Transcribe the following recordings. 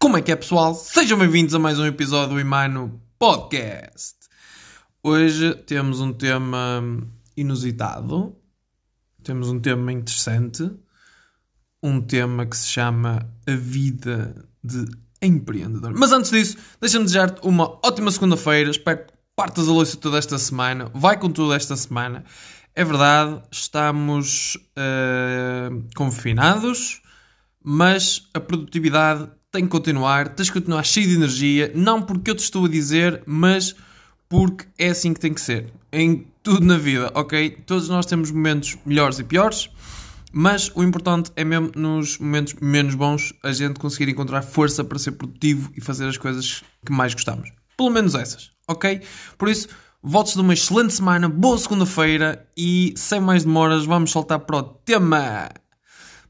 Como é que é, pessoal? Sejam bem-vindos a mais um episódio do Imano Podcast. Hoje temos um tema inusitado, temos um tema interessante, um tema que se chama A Vida de Empreendedor. Mas antes disso, deixa-me desejar-te uma ótima segunda-feira. Espero que partas a louça toda esta semana. Vai com tudo esta semana. É verdade, estamos uh, confinados, mas a produtividade tem que continuar, tens que continuar cheio de energia, não porque eu te estou a dizer, mas porque é assim que tem que ser. Em tudo na vida, ok? Todos nós temos momentos melhores e piores, mas o importante é mesmo nos momentos menos bons a gente conseguir encontrar força para ser produtivo e fazer as coisas que mais gostamos. Pelo menos essas, ok? Por isso, votos de uma excelente semana, boa segunda-feira e sem mais demoras vamos saltar para o tema.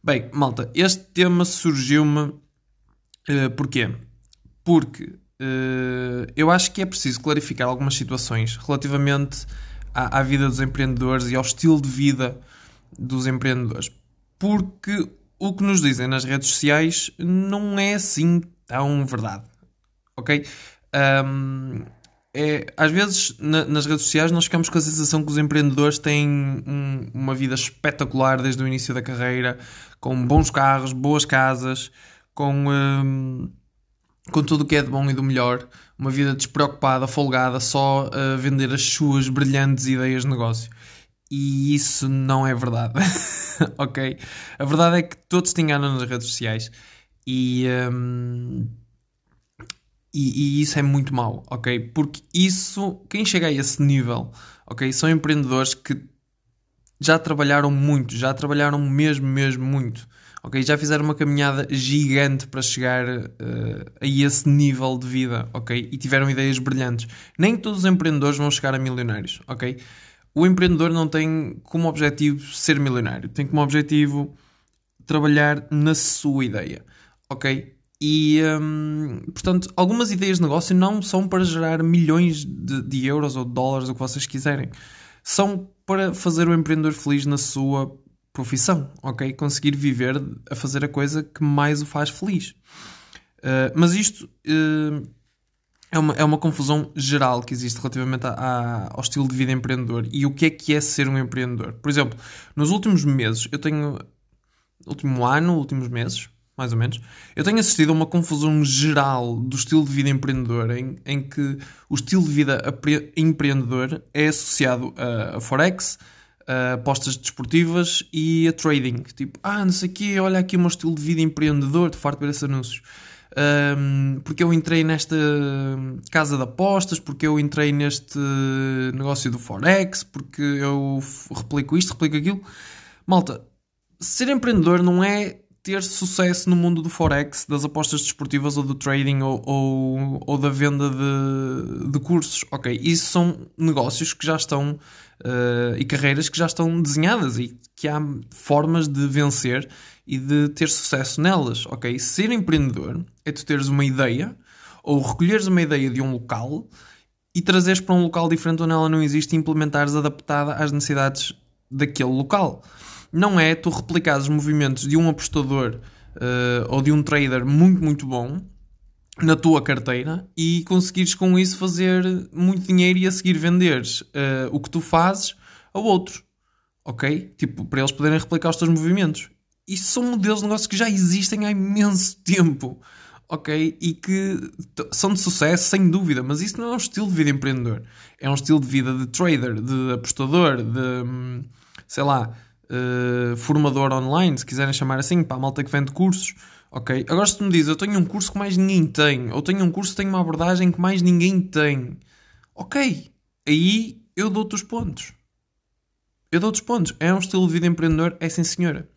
Bem, malta, este tema surgiu-me uh, porquê? Porque uh, eu acho que é preciso clarificar algumas situações relativamente à, à vida dos empreendedores e ao estilo de vida dos empreendedores. Porque o que nos dizem nas redes sociais não é assim tão verdade. Ok? Um, é, às vezes na, nas redes sociais nós ficamos com a sensação que os empreendedores têm um, uma vida espetacular desde o início da carreira, com bons carros, boas casas, com, um, com tudo o que é de bom e do melhor, uma vida despreocupada, folgada, só a vender as suas brilhantes ideias de negócio. E isso não é verdade. ok? A verdade é que todos te enganam nas redes sociais e. Um, e, e, isso é muito mau, ok? Porque isso, quem chega a esse nível, ok? São empreendedores que já trabalharam muito, já trabalharam mesmo, mesmo muito, ok? Já fizeram uma caminhada gigante para chegar uh, a esse nível de vida, ok? E tiveram ideias brilhantes. Nem todos os empreendedores vão chegar a milionários, ok? O empreendedor não tem como objetivo ser milionário, tem como objetivo trabalhar na sua ideia, ok? E, hum, portanto, algumas ideias de negócio não são para gerar milhões de, de, euros ou de dólares, o que vocês quiserem. São para fazer o empreendedor feliz na sua profissão, ok? Conseguir viver a fazer a coisa que mais o faz feliz. Uh, mas isto uh, é, uma, é uma confusão geral que existe relativamente a, a, ao estilo de vida empreendedor e o que é que é ser um empreendedor. Por exemplo, nos últimos meses, eu tenho. Último ano, últimos meses, mais ou menos, eu tenho assistido a uma confusão geral do estilo de vida empreendedor, em, em que o estilo de vida empreendedor é associado a, a Forex, a apostas desportivas e a trading. Tipo, ah, não sei o quê, olha aqui o meu estilo de vida empreendedor, de farto ver esses anúncios. Um, porque eu entrei nesta casa de apostas, porque eu entrei neste negócio do Forex, porque eu replico isto, replico aquilo. Malta, ser empreendedor não é ter sucesso no mundo do Forex, das apostas desportivas ou do trading ou, ou, ou da venda de, de, cursos. Ok, isso são negócios que já estão uh, e carreiras que já estão desenhadas e que há formas de vencer e de ter sucesso nelas. Ok, ser empreendedor é tu teres uma ideia ou recolheres uma ideia de um local e trazeres para um local diferente onde ela não existe e implementares adaptada às necessidades daquele local não é tu replicares os movimentos de um apostador uh, ou de um trader muito, muito bom na tua carteira e conseguires com isso fazer muito dinheiro e a seguir venderes uh, o que tu fazes a outros. Ok? Tipo, para eles poderem replicar os teus movimentos. Isso são modelos de negócio que já existem há imenso tempo. Ok? E que são de sucesso, sem dúvida, mas isso não é um estilo de vida empreendedor. É um estilo de vida de trader, de apostador, de hum, sei lá, uh, formador online, se quiserem chamar assim, para a malta que vende cursos. Ok? Agora, se tu me dizes, eu tenho um curso que mais ninguém tem, ou tenho um curso que tem uma abordagem que mais ninguém tem, ok, aí eu dou-te os pontos. Eu dou-te os pontos. É um estilo de vida empreendedor, é sim senhora.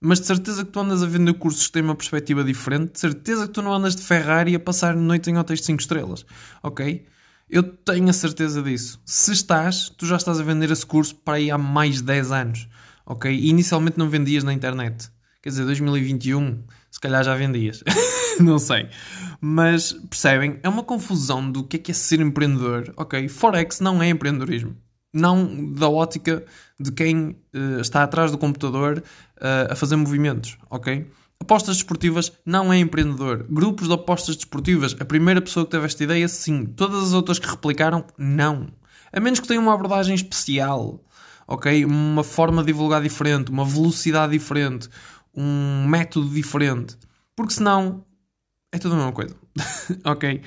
Mas de certeza que tu andas a vender cursos que têm uma perspectiva diferente, de certeza que tu não andas de Ferrari a passar noite em hotéis de 5 estrelas, ok? Eu tenho a certeza disso. Se estás, tu já estás a vender esse curso para aí há mais de 10 anos ok? E inicialmente não vendias na internet. Quer dizer, 2021, se calhar já vendias. não sei. Mas percebem? É uma confusão do que é que é ser empreendedor. Ok, Forex não é empreendedorismo. Não da ótica de quem uh, está atrás do computador uh, a fazer movimentos, ok? Apostas desportivas não é empreendedor. Grupos de apostas desportivas, a primeira pessoa que teve esta ideia, sim. Todas as outras que replicaram, não. A menos que tenham uma abordagem especial, ok? Uma forma de divulgar diferente, uma velocidade diferente, um método diferente. Porque senão é tudo a mesma coisa. ok?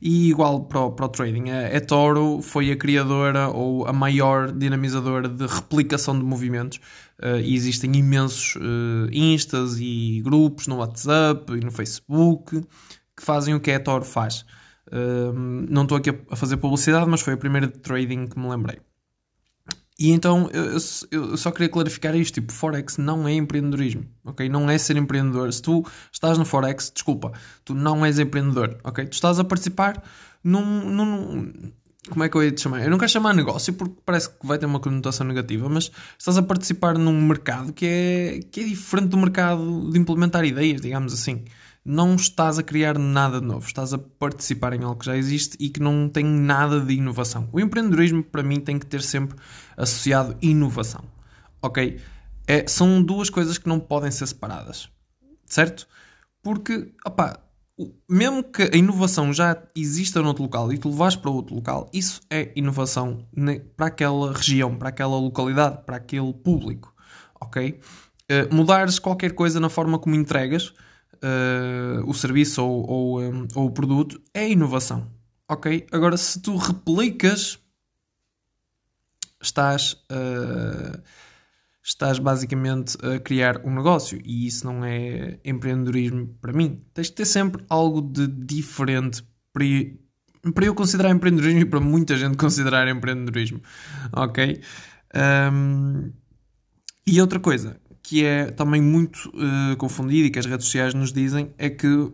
E igual para o, para o trading. A, a Toro foi a criadora ou a maior dinamizadora de replicação de movimentos. Uh, e existem imensos uh, instas e grupos no WhatsApp e no Facebook que fazem o que a Toro faz. Uh, não estou aqui a fazer publicidade, mas foi a primeira de trading que me lembrei. E então eu, eu, só queria clarificar isto: tipo, Forex não é empreendedorismo, ok? Não é ser empreendedor. Se tu estás no Forex, desculpa, tu não és empreendedor, ok? Tu estás a participar num. num como é que eu ia te chamar? Eu não quero chamar negócio porque parece que vai ter uma conotação negativa, mas estás a participar num mercado que é, que é diferente do mercado de implementar ideias, digamos assim não estás a criar nada de novo, estás a participar em algo que já existe e que não tem nada de inovação. O empreendedorismo, para mim, tem que ter sempre associado inovação. Ok? É, são duas coisas que não podem ser separadas, certo? Porque, opá, mesmo que a inovação já exista noutro local e tu levares para outro local, isso é inovação para aquela região, para aquela localidade, para aquele público, ok? Uh, mudares qualquer coisa na forma como entregas uh, o serviço ou, ou, um, ou, o produto é inovação. Ok? Agora, se tu replicas, estás, uh, estás basicamente a criar um negócio e isso não é empreendedorismo para mim. Tens de ter sempre algo de diferente para, para eu considerar empreendedorismo e para muita gente considerar empreendedorismo. Ok? Um, e outra coisa, que é também muito uh, confundido e que as redes sociais nos dizem é que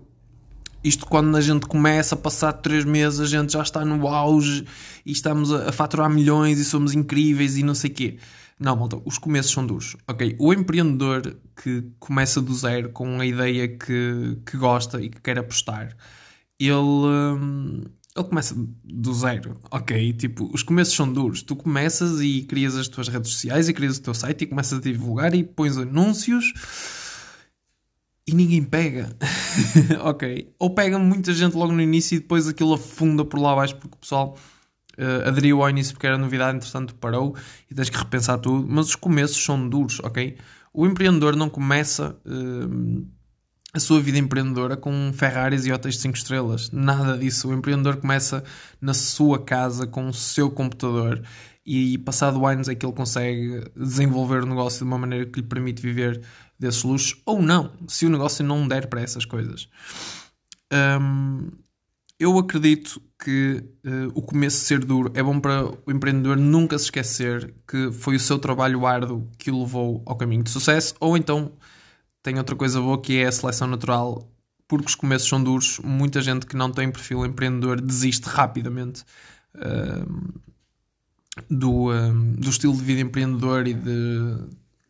isto quando a gente começa a passar três meses a gente já está no auge e estamos a, a faturar milhões e somos incríveis e não sei o quê. Não, malta, os começos são duros. Ok, o empreendedor que começa do zero com a ideia que, que gosta e que quer apostar, ele, hum, ele começa do zero, ok? Tipo, os começos são duros. Tu começas e crias as tuas redes sociais e crias o teu site e começas a divulgar e pões anúncios e ninguém pega, ok? Ou pega muita gente logo no início e depois aquilo afunda por lá abaixo porque o pessoal uh, aderiu ao início porque era novidade, entretanto parou e tens que repensar tudo. Mas os começos são duros, ok? O empreendedor não começa. Uh, a sua vida empreendedora com Ferraris e hotéis de 5 estrelas. Nada disso. O empreendedor começa na sua casa com o seu computador e passado anos é que ele consegue desenvolver o negócio de uma maneira que lhe permite viver desses luxos ou não, se o negócio não der para essas coisas. Um, eu acredito que uh, o começo ser duro é bom para o empreendedor nunca se esquecer que foi o seu trabalho árduo que o levou ao caminho de sucesso, ou então tem outra coisa boa que é a seleção natural, porque os começos são duros. Muita gente que não tem perfil empreendedor desiste rapidamente uh, do, uh, do estilo de vida empreendedor e de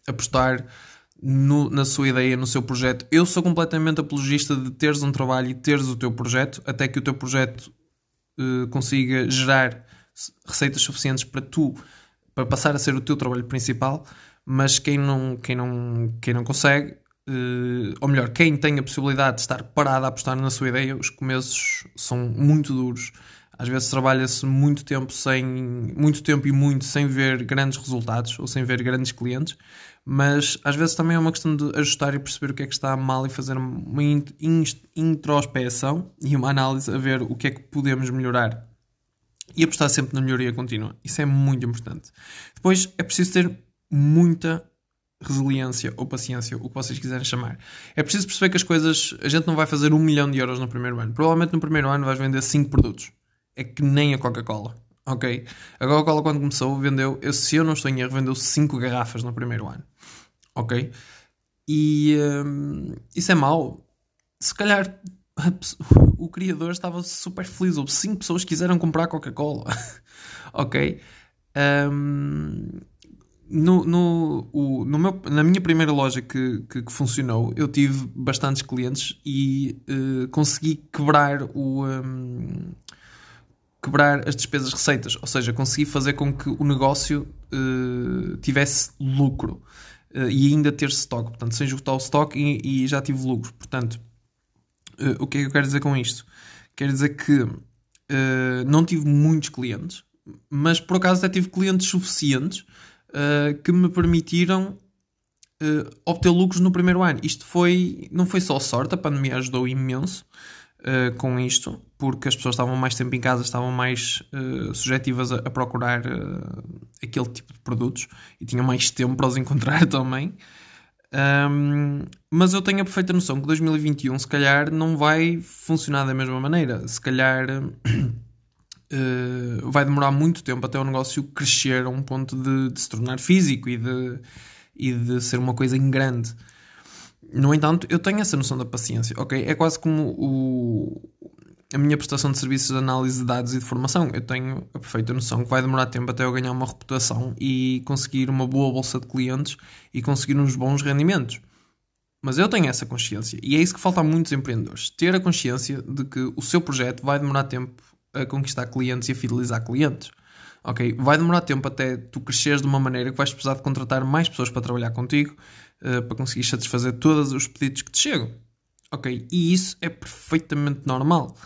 apostar no, na sua ideia, no seu projeto. Eu sou completamente apologista de teres um trabalho e teres o teu projeto, até que o teu projeto uh, consiga gerar receitas suficientes para tu, para passar a ser o teu trabalho principal. Mas quem não, quem não, quem não consegue, ou melhor, quem tem a possibilidade de estar parado a apostar na sua ideia, os começos são muito duros. Às vezes trabalha-se muito tempo sem muito tempo e muito sem ver grandes resultados ou sem ver grandes clientes, mas às vezes também é uma questão de ajustar e perceber o que é que está mal e fazer uma introspeção e uma análise a ver o que é que podemos melhorar e apostar sempre na melhoria contínua. Isso é muito importante. Depois é preciso ter muita resiliência ou paciência, o que vocês quiserem chamar. É preciso perceber que as coisas, a gente não vai fazer um milhão de euros no primeiro ano. Provavelmente no primeiro ano vais vender 5 produtos. É que nem a Coca-Cola. Ok? A Coca-Cola, quando começou, vendeu, eu, se eu não estou em erro, vendeu 5 garrafas no primeiro ano. Ok? E hum, isso é mau. Se calhar o criador estava super feliz. Ou 5 pessoas quiseram comprar Coca-Cola. ok? Um, no, no, o, no meu, na minha primeira loja que, que, que, funcionou, eu tive bastantes clientes e uh, consegui quebrar o. Um, quebrar as despesas receitas, ou seja, consegui fazer com que o negócio uh, tivesse lucro. uh, e ainda ter stock, portanto, sem esgotar o stock e, e já tive lucro. Portanto, o que é que eu quero dizer com isto? Quero dizer que não tive muitos clientes, mas por acaso até tive clientes suficientes que me permitiram obter lucros no primeiro ano. Isto foi, não foi só sorte, a pandemia ajudou imenso. Uh, com isto, porque as pessoas estavam mais tempo em casa, estavam mais uh, sujetivas a, a procurar uh, aquele tipo de produtos e tinham mais tempo para os encontrar também. Um, mas eu tenho a perfeita noção que 2021 se calhar não vai funcionar da mesma maneira. Se calhar vai demorar muito tempo até o negócio crescer a um ponto de, de se tornar físico e de, e de ser uma coisa em grande. No entanto, eu tenho essa noção da paciência, ok? É quase como o, a minha prestação de serviços de análise de dados e de formação. Eu tenho a perfeita noção que vai demorar tempo até eu ganhar uma reputação e conseguir uma boa bolsa de clientes e conseguir uns bons rendimentos. Mas eu tenho essa consciência e é isso que falta a muitos empreendedores: ter a consciência de que o seu projeto vai demorar tempo a conquistar clientes e a fidelizar clientes. Ok? Vai demorar tempo até tu cresceres de uma maneira que vais precisar de contratar mais pessoas para trabalhar contigo uh, para conseguir satisfazer todos os pedidos que te chegam. Ok? E isso é perfeitamente normal.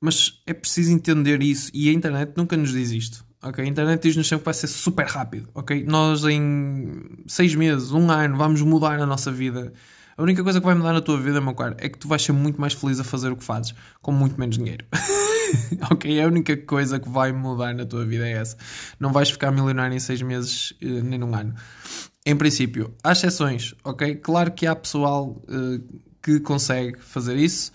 Mas é preciso entender isso e a internet nunca nos diz isto. Ok? A internet diz-nos sempre que vai ser super rápido. Ok? Nós em seis meses, um ano, vamos mudar a nossa vida. A única coisa que vai mudar na tua vida, meu caro, é que tu vais ser muito mais feliz a fazer o que fazes com muito menos dinheiro. ok? A única coisa que vai mudar na tua vida é essa. Não vais ficar milionário em seis meses eh, nem num ano. Em princípio, há exceções, ok? Claro que há pessoal uh, que consegue fazer isso.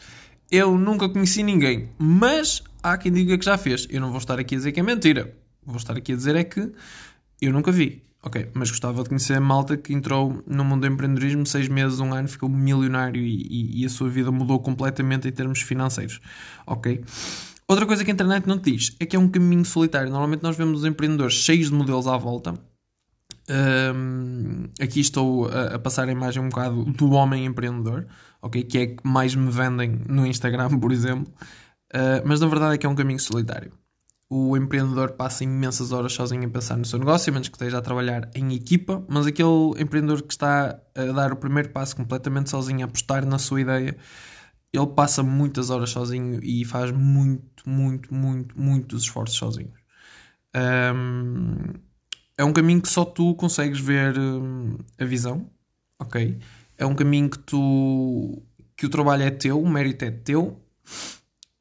Eu nunca conheci ninguém, mas há quem diga que já fez. Eu não vou estar aqui a dizer que é mentira. Vou estar aqui a dizer é que eu nunca vi. Ok, mas gostava de conhecer a malta que entrou no mundo do empreendedorismo, seis meses, um ano, ficou milionário e, e, e, a sua vida mudou completamente em termos financeiros. Ok? Outra coisa que a internet não te diz é que é um caminho solitário. Normalmente nós vemos os empreendedores cheios de modelos à volta um, aqui estou a, a, passar a imagem um bocado do homem empreendedor, ok? Que é que mais me vendem no Instagram, por exemplo. Uh, mas na verdade é que é um caminho solitário. O empreendedor passa imensas horas sozinho a pensar no seu negócio, menos que esteja a trabalhar em equipa. Mas aquele empreendedor que está a dar o primeiro passo completamente sozinho, a apostar na sua ideia, ele passa muitas horas sozinho e faz muito, muito, muito, muitos esforços sozinho. Um, é um caminho que só tu consegues ver hum, a visão, ok? É um caminho que tu que o trabalho é teu, o mérito é teu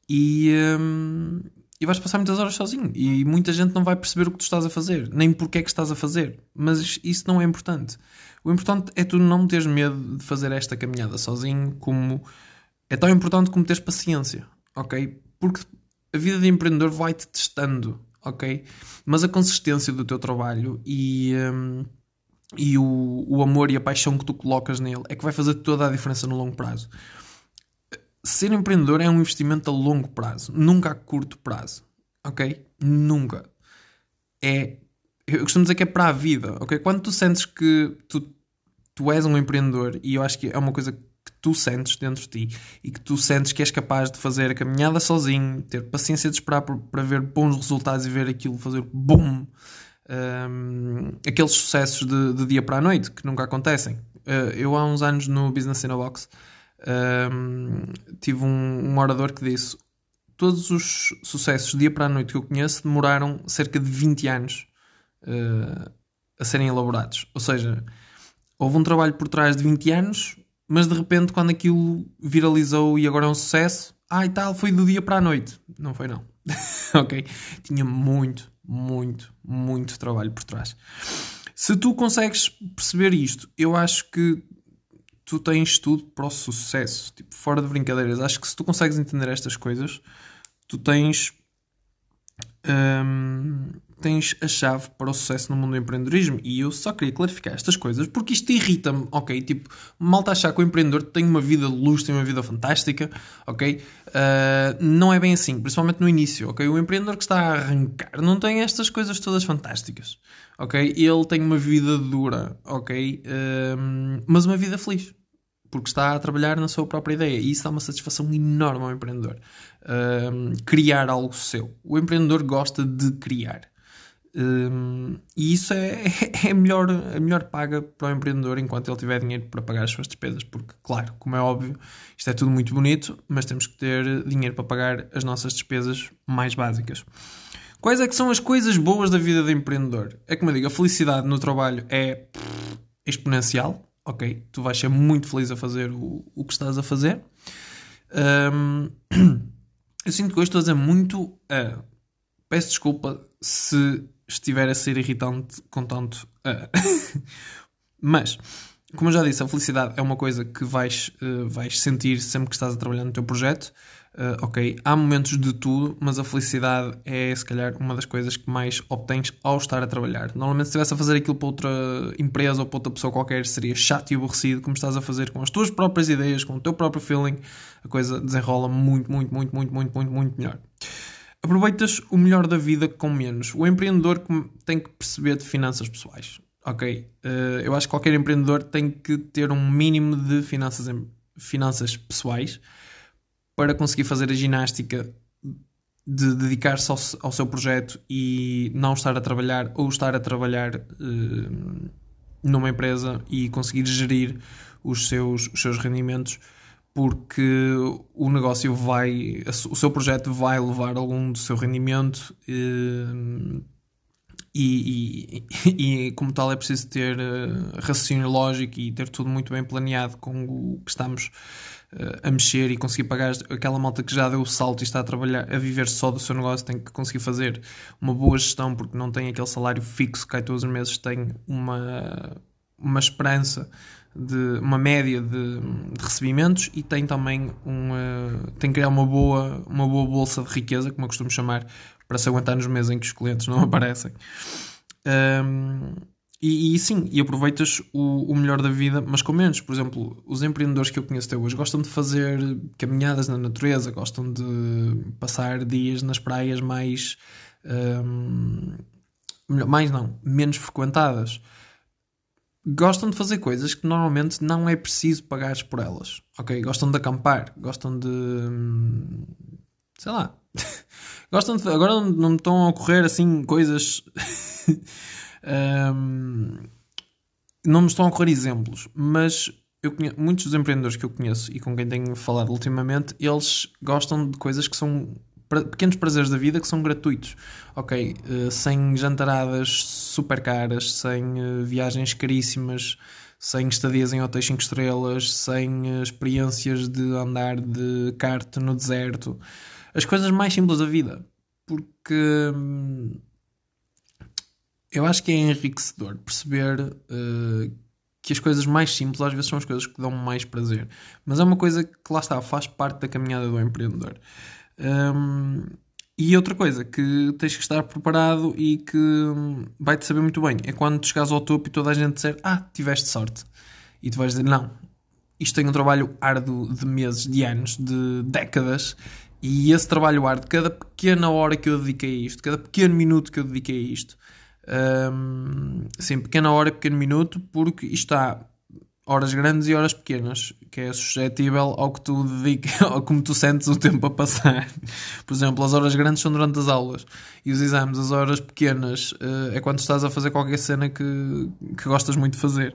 e, hum, e vais passar muitas horas sozinho e muita gente não vai perceber o que tu estás a fazer, nem porque é que estás a fazer, mas isso não é importante. O importante é tu não teres medo de fazer esta caminhada sozinho, como é tão importante como teres paciência, ok? Porque a vida de empreendedor vai-te testando ok? Mas a consistência do teu trabalho e, um, e o, o amor e a paixão que tu colocas nele é que vai fazer toda a diferença no longo prazo. Ser empreendedor é um investimento a longo prazo, nunca a curto prazo, ok? Nunca. É, eu costumo dizer que é para a vida, ok? Quando tu sentes que tu, tu és um empreendedor, e eu acho que é uma coisa que tu sentes dentro de ti e que tu sentes que és capaz de fazer a caminhada sozinho, ter paciência de esperar para ver bons resultados e ver aquilo fazer boom, um, aqueles sucessos de, de, dia para a noite que nunca acontecem. Uh, eu há uns anos no Business in a Box um, tive um, um orador que disse todos os sucessos dia para a noite que eu conheço demoraram cerca de 20 anos uh, a serem elaborados. Ou seja, houve um trabalho por trás de 20 anos mas de repente, quando aquilo viralizou e agora é um sucesso, ah e tal, foi do dia para a noite. Não foi, não. ok? Tinha muito, muito, muito trabalho por trás. Se tu consegues perceber isto, eu acho que tu tens tudo para o sucesso. Tipo, fora de brincadeiras. Acho que se tu consegues entender estas coisas, tu tens. Hum, tens a chave para o sucesso no mundo do empreendedorismo. E eu só queria clarificar estas coisas porque isto irrita-me, ok? Tipo, malta achar que o empreendedor tem uma vida de luz, tem uma vida fantástica, ok? Uh, não é bem assim, principalmente no início, ok? O empreendedor que está a arrancar não tem estas coisas todas fantásticas, ok? Ele tem uma vida dura, ok? Uh, mas uma vida feliz. Porque está a trabalhar na sua própria ideia e isso dá uma satisfação enorme ao empreendedor. Uh, criar algo seu. O empreendedor gosta de criar Um, e isso é, é a, melhor, a melhor paga para o empreendedor enquanto ele tiver dinheiro para pagar as suas despesas. Porque, claro, como é óbvio, isto é tudo muito bonito, mas temos que ter dinheiro para pagar as nossas despesas mais básicas. Quais é que são as coisas boas da vida de empreendedor? É como eu digo, a felicidade no trabalho é exponencial. Ok, tu vais ser muito feliz a fazer o, o que estás a fazer. Um, eu sinto que hoje estou a dizer muito. Uh, peço desculpa se estiver a ser irritante com tanto. Uh. Mas, como eu já disse, a felicidade é uma coisa que vais, uh, vais sentir sempre que estás a trabalhar no teu projeto. Uh, ok, há momentos de tudo, mas a felicidade é se calhar uma das coisas que mais obtens ao estar a trabalhar. Normalmente, se estivesse a fazer aquilo para outra empresa ou para outra pessoa qualquer, seria chato e aborrecido, como estás a fazer com as tuas próprias ideias, com o teu próprio feeling, a coisa desenrola muito, muito, muito, muito, muito, muito, muito melhor. Aproveitas o melhor da vida com menos. O empreendedor tem que perceber de finanças pessoais. Ok, uh, eu acho que qualquer empreendedor tem que ter um mínimo de finanças, finanças pessoais para conseguir fazer a ginástica de dedicar-se ao, ao, seu projeto e não estar a trabalhar ou estar a trabalhar uh, numa empresa e conseguir gerir os seus, os seus rendimentos porque o negócio vai, o seu projeto vai levar algum do seu rendimento uh, e, e, e, como tal é preciso ter uh, raciocínio lógico e ter tudo muito bem planeado com o que estamos a mexer e conseguir pagar aquela malta que já deu o salto e está a trabalhar, a viver só do seu negócio, tem que conseguir fazer uma boa gestão porque não tem aquele salário fixo que cai todos os meses, tem uma, uma esperança de uma média de, de recebimentos e tem também um, uh, tem que criar uma boa, uma boa bolsa de riqueza, como eu costumo chamar, para se aguentar nos meses em que os clientes não aparecem. Um, e, e, sim, e aproveitas o, o, melhor da vida, mas com menos. Por exemplo, os empreendedores que eu conheço até hoje gostam de fazer caminhadas na natureza, gostam de passar dias nas praias mais. Um, mais não, menos frequentadas. Gostam de fazer coisas que normalmente não é preciso pagar por elas. Ok? Gostam de acampar, gostam de. Hum, sei lá. gostam de. Agora não me estão a ocorrer assim coisas. Um, não me estão a ocorrer exemplos, mas eu conheço, muitos dos empreendedores que eu conheço e com quem tenho falado ultimamente, eles gostam de coisas que são pequenos prazeres da vida que são gratuitos. Ok, uh, sem jantaradas super caras, sem uh, viagens caríssimas, sem estadias em hotéis 5 estrelas, sem uh, experiências de andar de kart no deserto. As coisas mais simples da vida. Porque. Hum, eu acho que é enriquecedor perceber uh, que as coisas mais simples às vezes são as coisas que dão mais prazer. Mas é uma coisa que lá está, faz parte da caminhada do empreendedor. Um, e outra coisa que tens que estar preparado e que vai-te saber muito bem é quando tu chegares ao topo e toda a gente disser Ah, tiveste sorte. E tu vais dizer Não, isto tem um trabalho árduo de meses, de anos, de décadas. E esse trabalho árduo, cada pequena hora que eu dediquei a isto, cada pequeno minuto que eu dediquei a isto, um, sim, pequena hora, pequeno minuto, porque isto está horas grandes e horas pequenas, que é suscetível ao que tu ao como tu sentes o tempo a passar. Por exemplo, as horas grandes são durante as aulas e os exames, as horas pequenas, uh, é quando estás a fazer qualquer cena que, que gostas muito de fazer.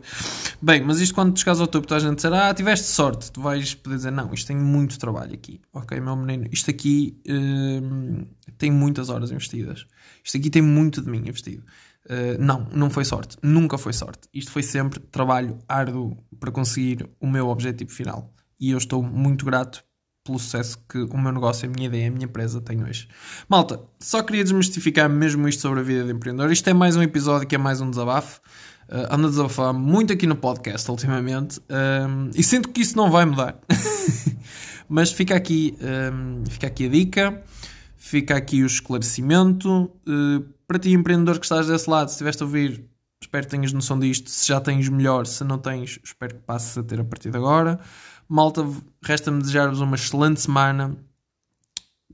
Bem, mas isto quando tu chegas ao topo, tu a gente dizer, ah, tiveste sorte, tu vais poder dizer, não, isto tem muito trabalho aqui, ok, meu menino, isto aqui uh, tem muitas horas investidas, isto aqui tem muito de mim investido. Uh, não, não foi sorte. Nunca foi sorte. Isto foi sempre trabalho árduo para conseguir o meu objetivo final. E eu estou muito grato pelo sucesso que o meu negócio, a minha ideia, a minha empresa tem hoje. Malta, só queria desmistificar mesmo isto sobre a vida de empreendedor. Isto é mais um episódio que é mais um desabafo. Uh, ando a desabafar muito aqui no podcast ultimamente um, e sinto que isso não vai mudar. Mas fica aqui, um, fica aqui a dica, fica aqui o esclarecimento. Uh, para ti, empreendedor que estás desse lado, se estiveste a ouvir, espero que tenhas noção disto. Se já tens melhor, se não tens, espero que passes a ter a partir de agora. Malta, resta-me desejar-vos uma excelente semana.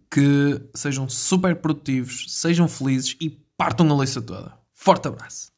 Que sejam super produtivos, sejam felizes e partam a leiça toda. Forte abraço.